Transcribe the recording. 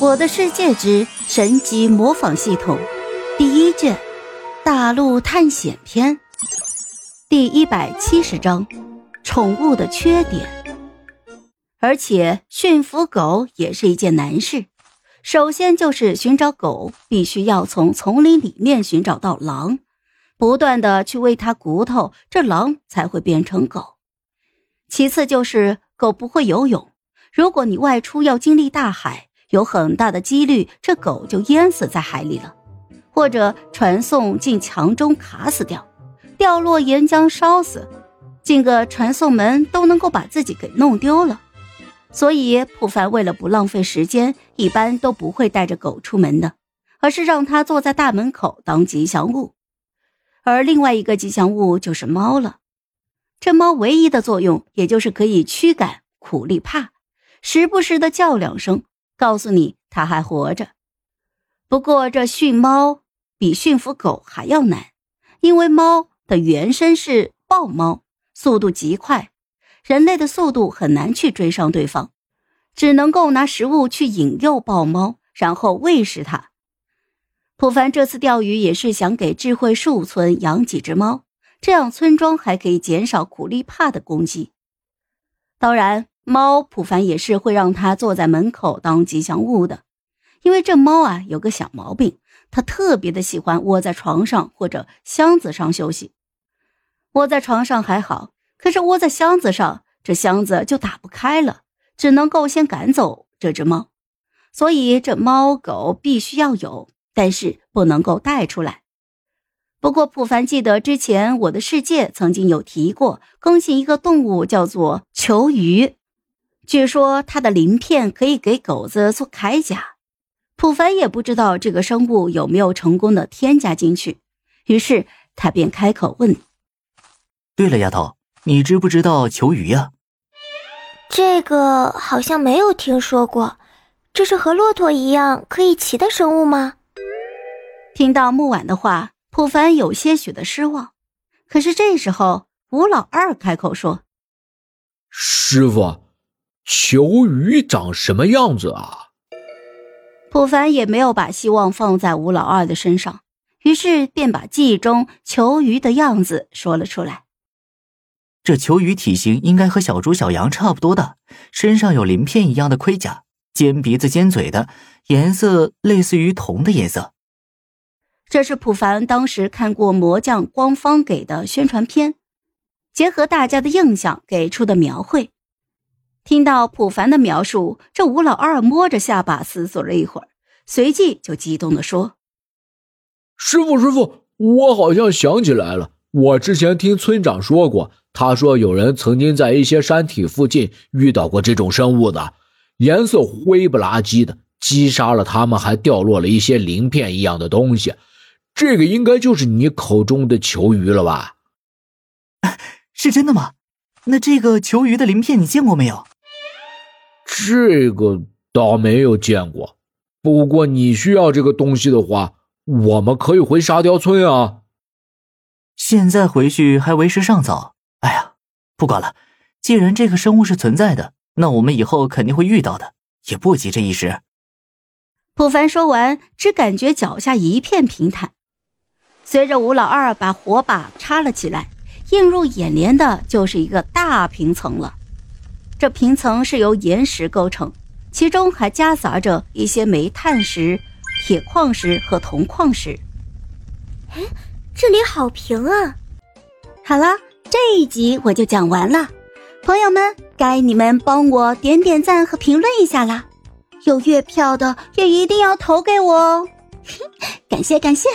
我的世界之神级模仿系统第一卷大陆探险篇第一百七十章宠物的缺点。而且驯服狗也是一件难事。首先就是寻找狗，必须要从丛林里面寻找到狼，不断的去喂它骨头，这狼才会变成狗。其次就是狗不会游泳，如果你外出要经历大海。有很大的几率，这狗就淹死在海里了，或者传送进墙中卡死掉，掉落岩浆烧死，进个传送门都能够把自己给弄丢了。所以普凡为了不浪费时间，一般都不会带着狗出门的，而是让它坐在大门口当吉祥物。而另外一个吉祥物就是猫了，这猫唯一的作用也就是可以驱赶苦力怕，时不时的叫两声。告诉你，它还活着。不过，这驯猫比驯服狗还要难，因为猫的原身是豹猫，速度极快，人类的速度很难去追上对方，只能够拿食物去引诱豹猫，然后喂食它。普凡这次钓鱼也是想给智慧树村养几只猫，这样村庄还可以减少苦力怕的攻击。当然。猫普凡也是会让它坐在门口当吉祥物的，因为这猫啊有个小毛病，它特别的喜欢窝在床上或者箱子上休息。窝在床上还好，可是窝在箱子上，这箱子就打不开了，只能够先赶走这只猫。所以这猫狗必须要有，但是不能够带出来。不过普凡记得之前我的世界曾经有提过更新一个动物，叫做球鱼。据说它的鳞片可以给狗子做铠甲，普凡也不知道这个生物有没有成功的添加进去，于是他便开口问：“对了，丫头，你知不知道球鱼呀？”这个好像没有听说过，这是和骆驼一样可以骑的生物吗？听到木婉的话，普凡有些许的失望。可是这时候，吴老二开口说：“师傅。”球鱼长什么样子啊？普凡也没有把希望放在吴老二的身上，于是便把记忆中球鱼的样子说了出来。这球鱼体型应该和小猪、小羊差不多大，身上有鳞片一样的盔甲，尖鼻子、尖嘴的，颜色类似于铜的颜色。这是普凡当时看过魔将官方给的宣传片，结合大家的印象给出的描绘。听到普凡的描述，这吴老二摸着下巴思索了一会儿，随即就激动地说：“师傅，师傅，我好像想起来了，我之前听村长说过，他说有人曾经在一些山体附近遇到过这种生物的，颜色灰不拉几的，击杀了他们还掉落了一些鳞片一样的东西，这个应该就是你口中的球鱼了吧？是真的吗？那这个球鱼的鳞片你见过没有？”这个倒没有见过，不过你需要这个东西的话，我们可以回沙雕村啊。现在回去还为时尚早。哎呀，不管了，既然这个生物是存在的，那我们以后肯定会遇到的，也不急这一时。普凡说完，只感觉脚下一片平坦。随着吴老二把火把插了起来，映入眼帘的就是一个大平层了。这平层是由岩石构成，其中还夹杂着一些煤炭石、铁矿石和铜矿石。哎，这里好平啊！好了，这一集我就讲完了，朋友们，该你们帮我点点赞和评论一下啦！有月票的也一定要投给我哦，感 谢感谢。